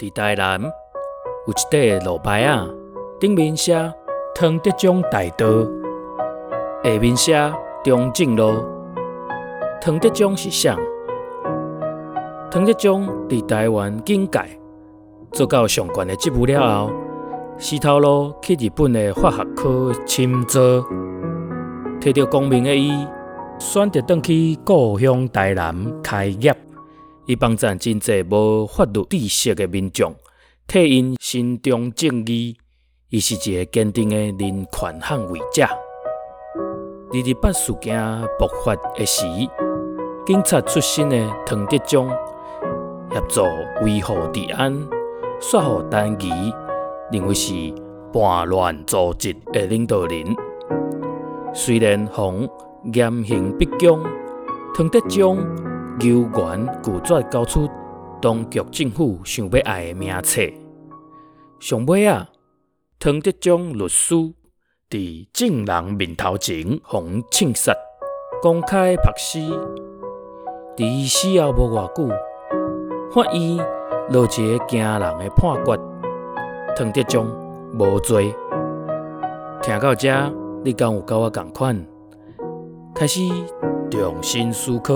伫台南有一块路牌仔，顶面写汤德宗大道，下面写中正路。汤德宗是谁？汤德宗伫台湾警界做到上悬的职务了后，丝头路去日本的法学科深造，摕到功名的伊，选择转去故乡台南开业。伊帮助真济无法律知识的民众，替因伸张正义。伊是一个坚定的人权捍卫者。二二八事件爆发的时，警察出身的唐德宗协助维护治安，说服陈仪认为是叛乱组织的领导人。虽然逢严刑逼供，唐德宗。有缘拒绝交出当局政府想要爱的名册。上尾啊，唐德宗律师伫证人面头前互枪杀，公开曝尸。伫死后无偌久，法院落一个惊人的判决：唐德宗无罪。听到这，你敢有甲我同款？开始重新思考。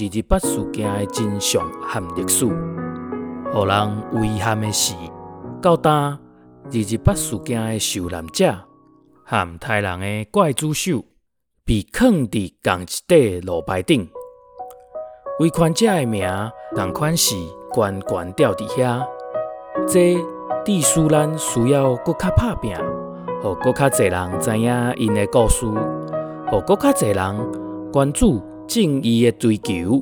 二二八事件的真相和历史，让人遗憾的是，到今二二八事件的受难者和杀人的刽子手被藏伫同一块路牌顶，维权者的名同款是悬悬吊伫遐。这致使咱需要搁较拍拼，予搁较侪人知影因的故事，予搁较侪人关注。正义的追求，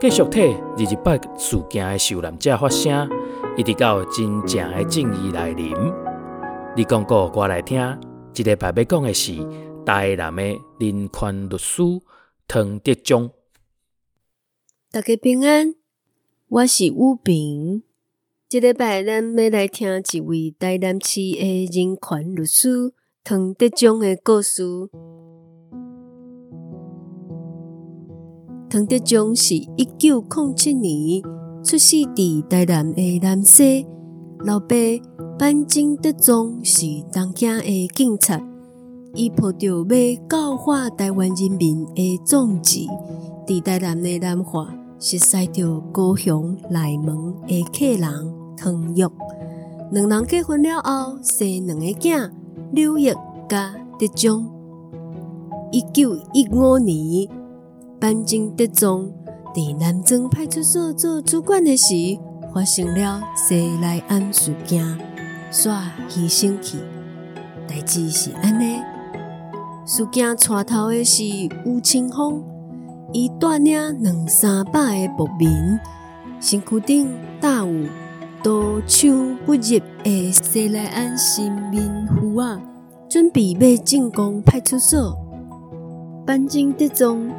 继续替二二八事件的受难者发声，一直到真正的正义来临。你讲过，我来听。这个白要讲的是台南的人权律师唐德宗。大家平安，我是武平。这个白咱要来听一位台南市的人权律师唐德宗的故事。唐德宗是一九零七年出世伫台南的南西，老爸范金德宗是东京的警察，伊抱着要教化台湾人民的宗旨，伫台南的南华，熟悉着高雄、内门的客人唐玉，两人结婚了后，生两个囝，刘玉甲德宗。一九一五年。范金德宗在南庄派出所做主管的时，发生了西来庵事件，煞牺牲去。代志是安尼，事件带头的是吴清风，伊带领两三百个暴民，身躯顶带有刀枪不入的西来庵新民符啊，准备要进攻派出所。范金德宗。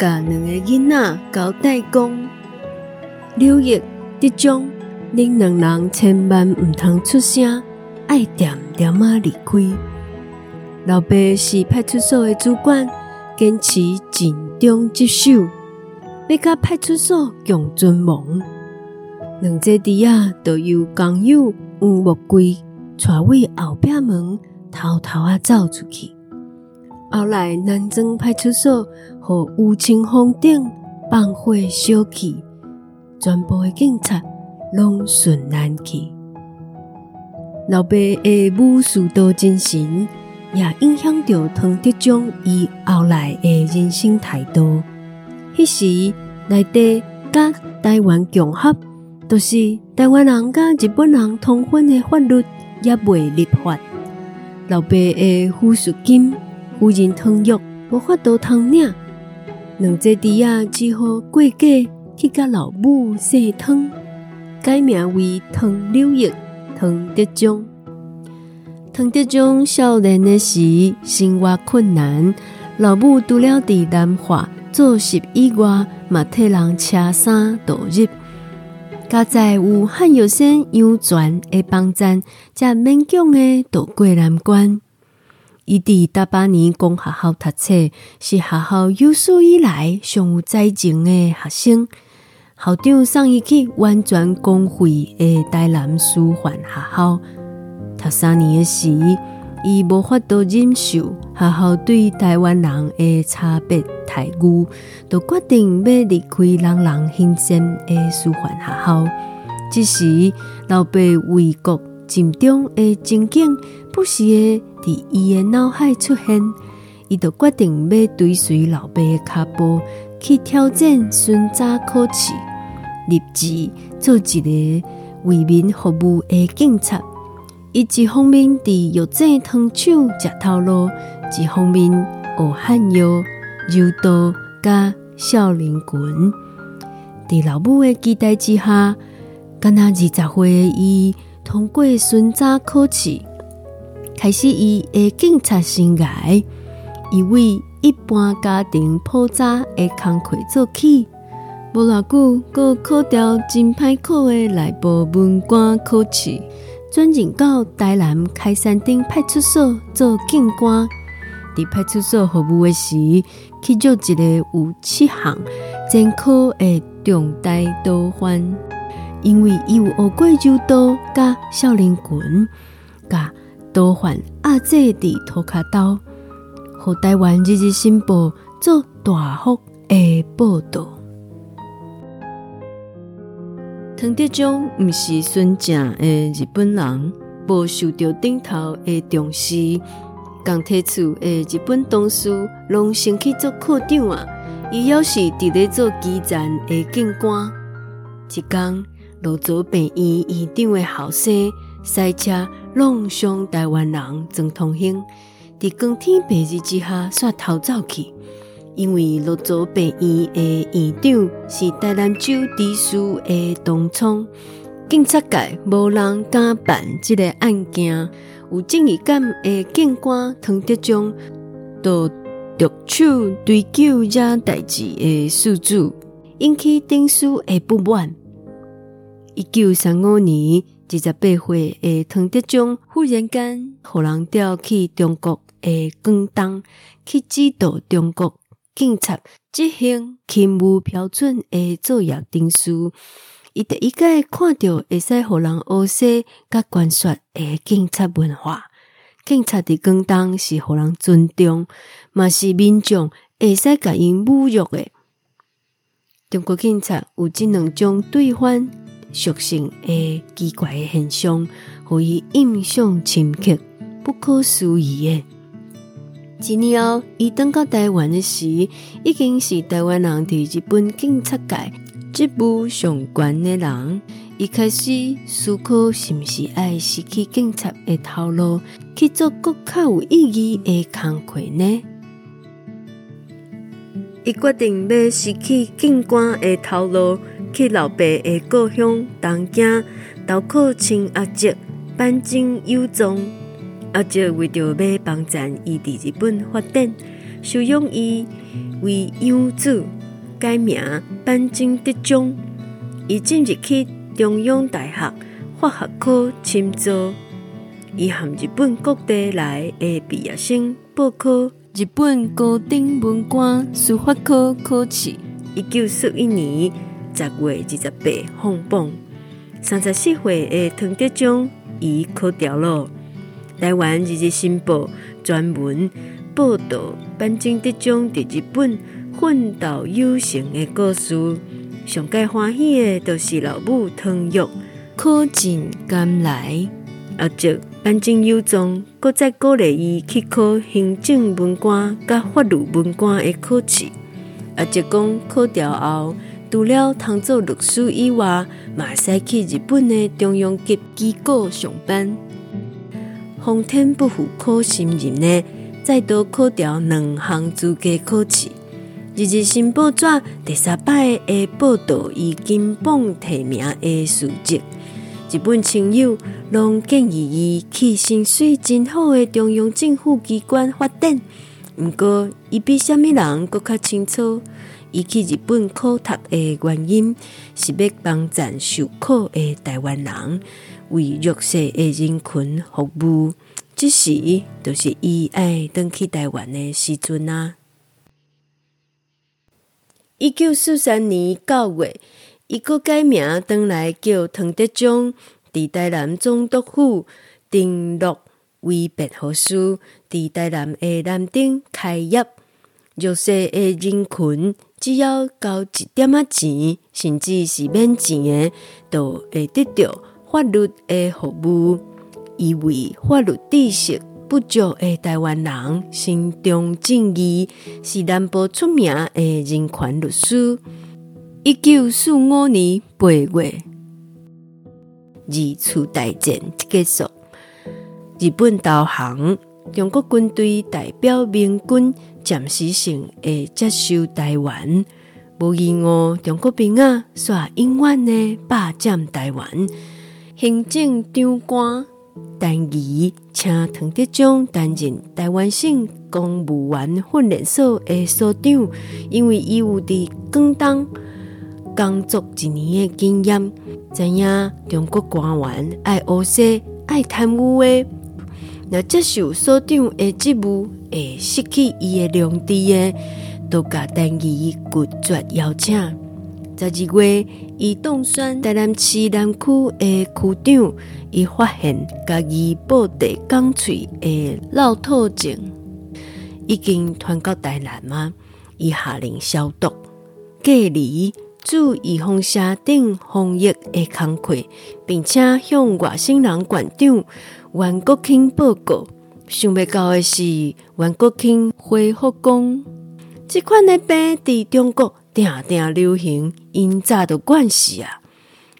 甲两个囡仔交代讲，刘玉、德宗，恁两人千万毋通出声，爱点点仔离开。老爸是派出所的主管，坚持尽忠职守，要甲派出所共存亡。两姐弟仔都由工友黄木贵带为后壁门，偷偷啊走出去。后来南庄派出所和吴清峰等放火烧去，全部的警察拢顺难去。老爸的武士道精神也影响着唐德宗伊后来的人生态度。迄时内地甲台湾共合，都是台湾人甲日本人通婚的法律也未立法。老爸的抚恤金。无人唐玉无法度通领，两姐弟仔只好过继去甲老母洗汤，改名为唐刘玉、汤德宗。汤德宗少年的时生活困难，老母除了伫南华做事以外，嘛替人车衫度日。加在有汉有生养全的帮赞，才勉强的渡过难关。伊伫大八年公学校读册，是学校有史以来上有才情的学生。校长送伊去完全公费的台南师范学校读三年的时，伊无法度忍受学校对台湾人的差别待遇，就决定要离开人人兴羡的师范学校。这时，老爸为国尽忠的情景不时的伫伊的脑海出现，伊就决定要追随老爸的脚步去挑战巡查考试，立志做一个为民服务的警察。伊一方面伫药剂糖厂食头路，一方面学汉药、柔道、甲少林拳。伫老母的期待之下，敢若二十岁的伊通过巡查考试，开始伊的警察生涯。伊为一般家庭普查的工课做起，无偌久，阁考掉真歹考的内部文官考试。转任到台南开山顶派出所做警官，伫派出所服务的时，去做一个有七项前科的重大盗犯，因为伊有学过柔道、甲少林拳，甲盗犯压制伫涂骹兜，互台湾日日新报做大幅的报道。唐德宗毋是纯正的日本人，无受到顶头的重视。刚提出的日本同事拢先去做科长啊，伊要是伫咧做基层的警官。一天，芦洲病院院长的后生赛车弄伤台湾人曾同兴，伫光天白日之下煞逃走去。因为芦洲病院的院长是台南州地事的东窗，警察界无人敢办这个案件。有正义感的警官唐德宗，都着手追究这代志的事主，引起定事的不满。一九三五年二十八岁的唐德宗忽然间，互人调去中国的广东，去指导中国。警察执行勤务标准的作业定序，伊第一个看到会使互人学习甲观说的警察文化。警察伫广东是互人尊重，嘛是民众会使甲因侮辱的。中国警察有这两种对犯属性的奇怪的现象，互伊印象深刻、不可思议的。一年后，伊登到台湾的时，已经是台湾人伫日本警察界职务上悬的人。伊开始思考，是毋是爱失去警察的头路，去做更较有意义的工课呢？伊决定要失去警官的头路，去老爸的故乡东京，投靠亲阿叔坂井有藏。阿叔为着要帮赞伊伫日本发展，收养伊为养子，改名坂井德宗。伊进入去中央大学法学科深造。伊含日本各地来的毕业生报考日本高等文官司法科考试。一九四一年十月二十八放榜，三十四岁的唐德宗伊考掉了。台湾日日新报专门报道坂井德宗在日本奋斗有成的故事，上盖欢喜的都是老母唐玉考进甘来，阿叔坂井有藏，搁再鼓励伊去考行政文官甲法律文官的考试。阿叔讲考掉后，除了通做律师以外，嘛使去日本的中央级机构上班。皇天不负苦心人呢，再度考掉两项资格考试。日日新报纸第三摆的报道，以金榜题名的事迹。日本亲友拢建议伊去薪水真好的中央政府机关发展。毋过，伊比虾米人阁较清楚，伊去日本考读的原因，是要帮赞受苦的台湾人。为弱势的人群服务，这时都是伊爱登去台湾的时阵啊。一九四三年九月，伊阁改名转来叫唐德宗，伫台南总督府登录为辩护士，伫台南的南顶开业。弱势的人群只要交一点仔钱，甚至是免钱的，都会得到法律的服务。伊为法律知识不足的台湾人，心中正义，是南部出名的人权律师。一九四五年八月，二次大战结束，日本投降，中国军队代表盟军暂时性会接收台湾。无意外，中国兵啊，煞永远的霸占台湾。行政长官。但伊请唐德宗担任台湾省公务员训练所的所长，因为伊有伫广东工作一年的经验，知影中国官员爱乌色、爱贪污的，若接受所长的职务，会失去伊的良知的，都甲但伊拒绝邀请。十二月，伊当选台南市南区的区长。伊发现家己布袋港喙的老透症已经传到台南吗？伊下令消毒、隔离、注意放射等防疫的工作，并且向外省人馆长袁国庆报告。想不到的是，袁国庆回复讲，这款的病伫中国定定流行，因早就惯势啊。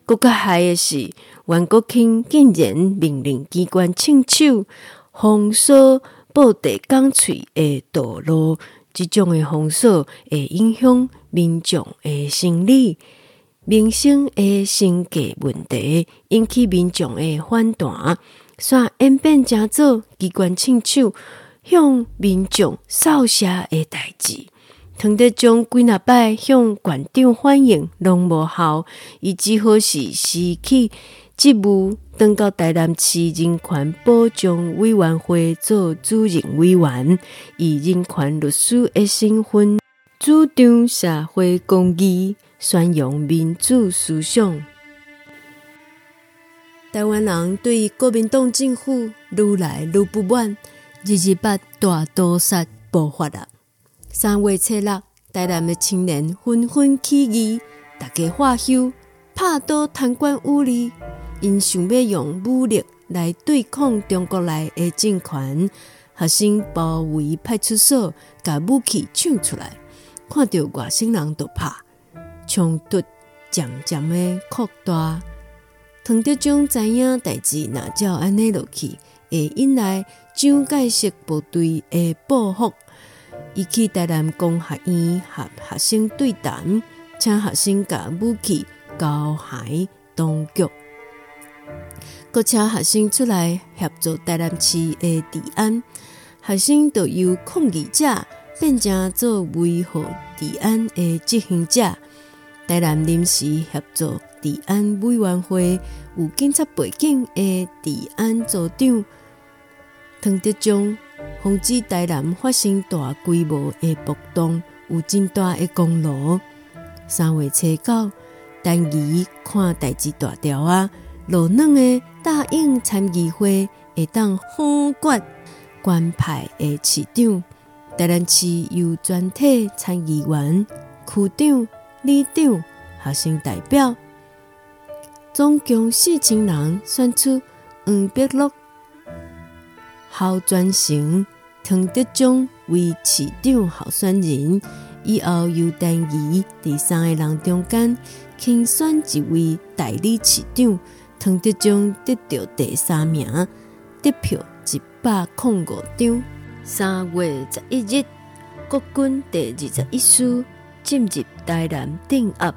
更加害的是。袁国庆竟然命令机关清手封锁布袋港喙的道路，这种的封锁会影响民众的生理、民生的生计问题，引起民众的反弹，煞演变成做机关清手向民众扫射的代志。唐德宗几若摆向馆长反映拢无效，伊只好是失去。职务转到台南市人权保障委员会做主任委员，以人权律师的身份主张社会公义，宣扬民主思想。台湾人对国民党政府愈来愈不满，日日把大屠杀爆发了。三月七日，台南的青年纷纷起义，大家化休，拍倒贪官污吏。因想要用武力来对抗中国来的政权，学生包围派出所，把武器抢出来，看到外省人就怕，冲突渐渐的扩大。唐德宗知影代志，若照安尼落去，会引来蒋介石部队的报复。伊去台南工学院和学生对谈，请学生把武器交还当局。各请学生出来协助台南市的治安，学生就由抗议者变成做维护治安的执行者。台南临时协助治安委员会有警察背景的治安组长唐德宗，防止台南发生大规模的暴动，有真大的功劳。三月初九，但伊看代志大条啊。老嫩的答应参议会会当封决官派的市长，台南市由全体参议员、区长、里长、学生代表，总共四千人选出黄碧禄、侯全成、唐德宗为市长候选人，以后由但伊第三个人中间竞选一位代理市长。唐德宗得到第三名，得票一百零五张。三月十一日，国军第二十一师进入台南镇压，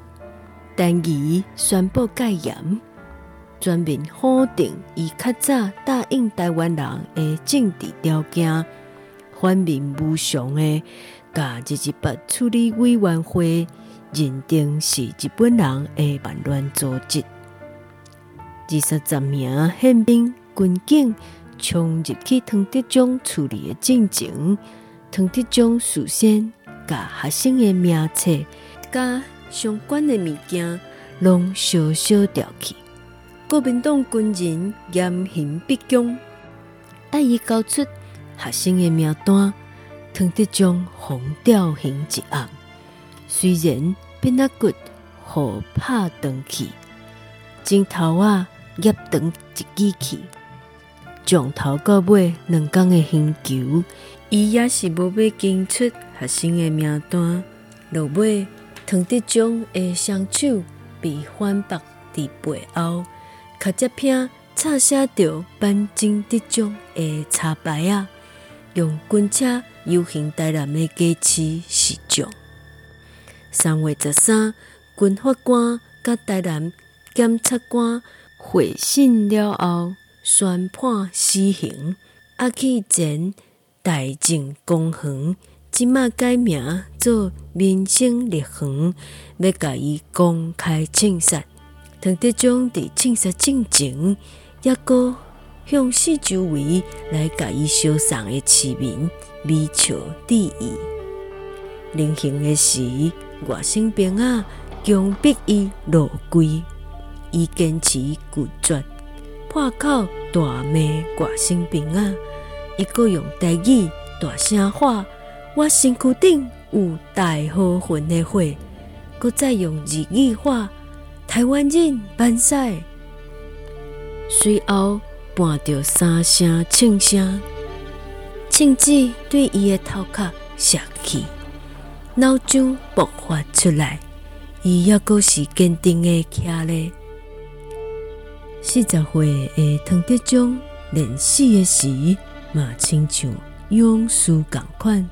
但伊宣布戒严，全面否定伊较早答应台湾人的政治条件，反面无偿的，甲日日本处理委员会认定是日本人的叛乱组织。二十十名宪兵、军警冲入去唐德宗处理的进程，唐德宗事先甲学生的名册、甲相关的物件拢烧烧掉去。国民党军人严刑逼供，爱伊交出学生的名单，唐德宗封吊刑一案。虽然变阿骨互拍断去，镜头啊压断一支去，从头到尾两工的刑求，伊也是无要交出学生的名单。落尾，唐德宗的双手被反绑伫背后。卡接片插写着班金德宗的插牌啊，用军车游行台南的街市示众。三月十三，军法官甲台南检察官会审了后，宣判死刑。押去前大正公园，即马改名做民生乐园，要甲伊公开枪杀。唐德宗伫枪杀进前，抑阁向四周围来甲伊相送的市民微笑致意。临行的时，外省兵仔强逼伊落跪，伊坚持拒绝，破口大骂外省兵仔，伊阁用台语大声喊：“我身躯顶有大好运的火！”阁再用日语喊。台湾人万岁！随后伴着三声枪声，枪子对伊的头壳射去，脑浆爆发出来。伊抑阁是坚定的徛咧。四十岁的唐德宗临死的时，嘛亲像勇士共款。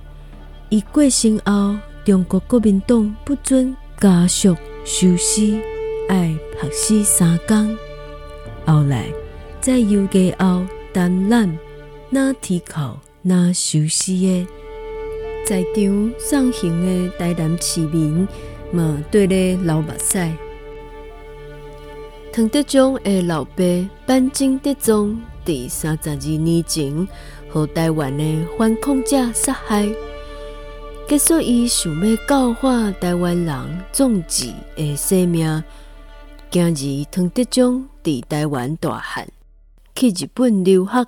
伊过身后，中国国民党不准家属收尸。爱拍死三工，后来在游街后担揽那铁口那收尸的，在场送行的台南市民嘛，对咧流目屎。唐德宗的老爸班金德宗，伫三十二年前，和台湾的反抗者杀害，结束伊想要教化台湾人壮志的生命。今日唐德宗伫台湾大汉，去日本留学，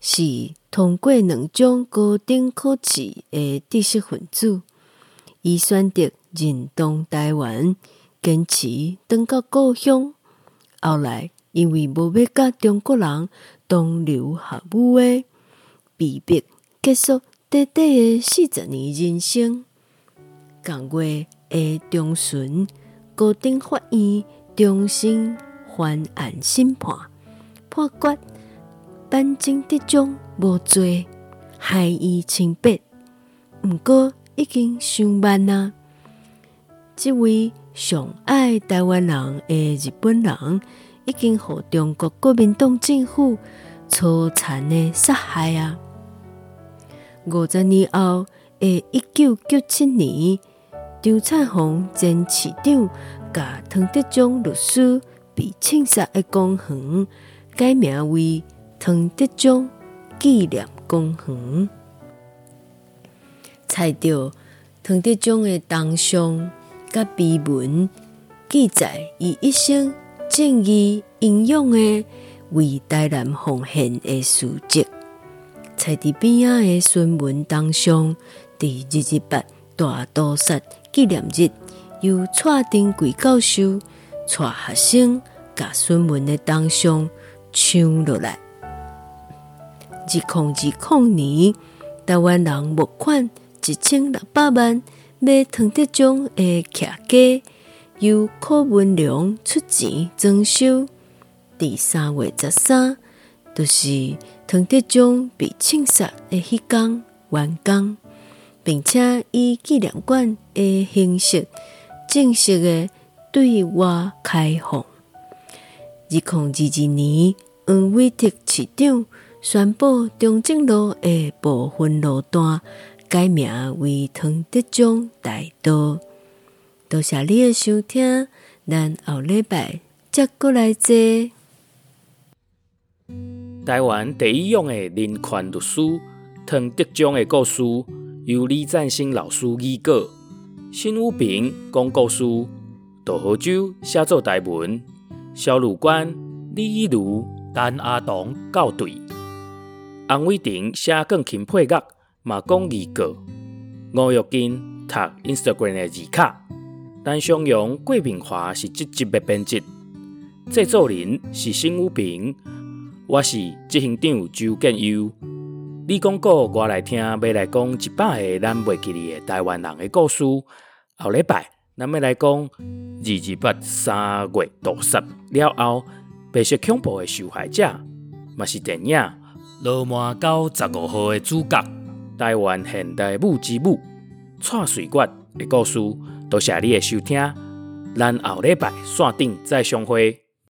是通过两种高等考试的知识分子。伊选择认同台湾，坚持返到故乡。后来因为无要甲中国人同流合污的，被逼结束短短的四十年人生。共月的中旬，高等法院。重新翻案审判，判决班金德宗无罪，害伊清白。毋过已经伤晚啊！这位上爱台湾人的日本人，已经互中国国民党政府粗残的杀害啊！五十年后的一九九七年，张灿红前市长。甲唐德宗律师被枪杀的公园改名为唐德宗纪念公园，采着唐德宗的铜像甲碑文，记载伊一生正义英勇的为台南奉献的事迹。采伫边仔的孙文铜像，伫二二八大屠杀纪念日。由蔡丁贵教授带学生甲孙文的铜像抢落来。二零二零年，台湾人募款一千六百万买唐德宗的骑家，由柯文良出钱装修。第三月十三，就是唐德宗被枪杀的迄天完工，并且以纪念馆的形式。正式的对外开放。二零二二年，黄伟特市长宣布中正路的部分路段改名为唐德宗大道。多谢你的收听，咱后礼拜再过来坐。台湾第一勇的人权律师唐德章的故事，由李赞新老师拟稿。辛武平讲故事，杜河洲写作台文，萧汝官、李以儒、陈阿棠校对，洪伟霆写钢琴配乐，嘛讲预告。吴玉金读 Instagram 的字卡，陈松勇、郭明华是这集的编辑，制作人是辛武平，我是执行长周建优。你讲过我来听，要来讲一百个咱袂记哩的台湾人的故事。后礼拜咱要来讲二二八三月屠杀了后，白色恐怖的受害者，嘛是电影《罗马到十五号》的主角。台湾现代舞之母蔡水月的故事，多谢你的收听，咱后礼拜线顶再相会。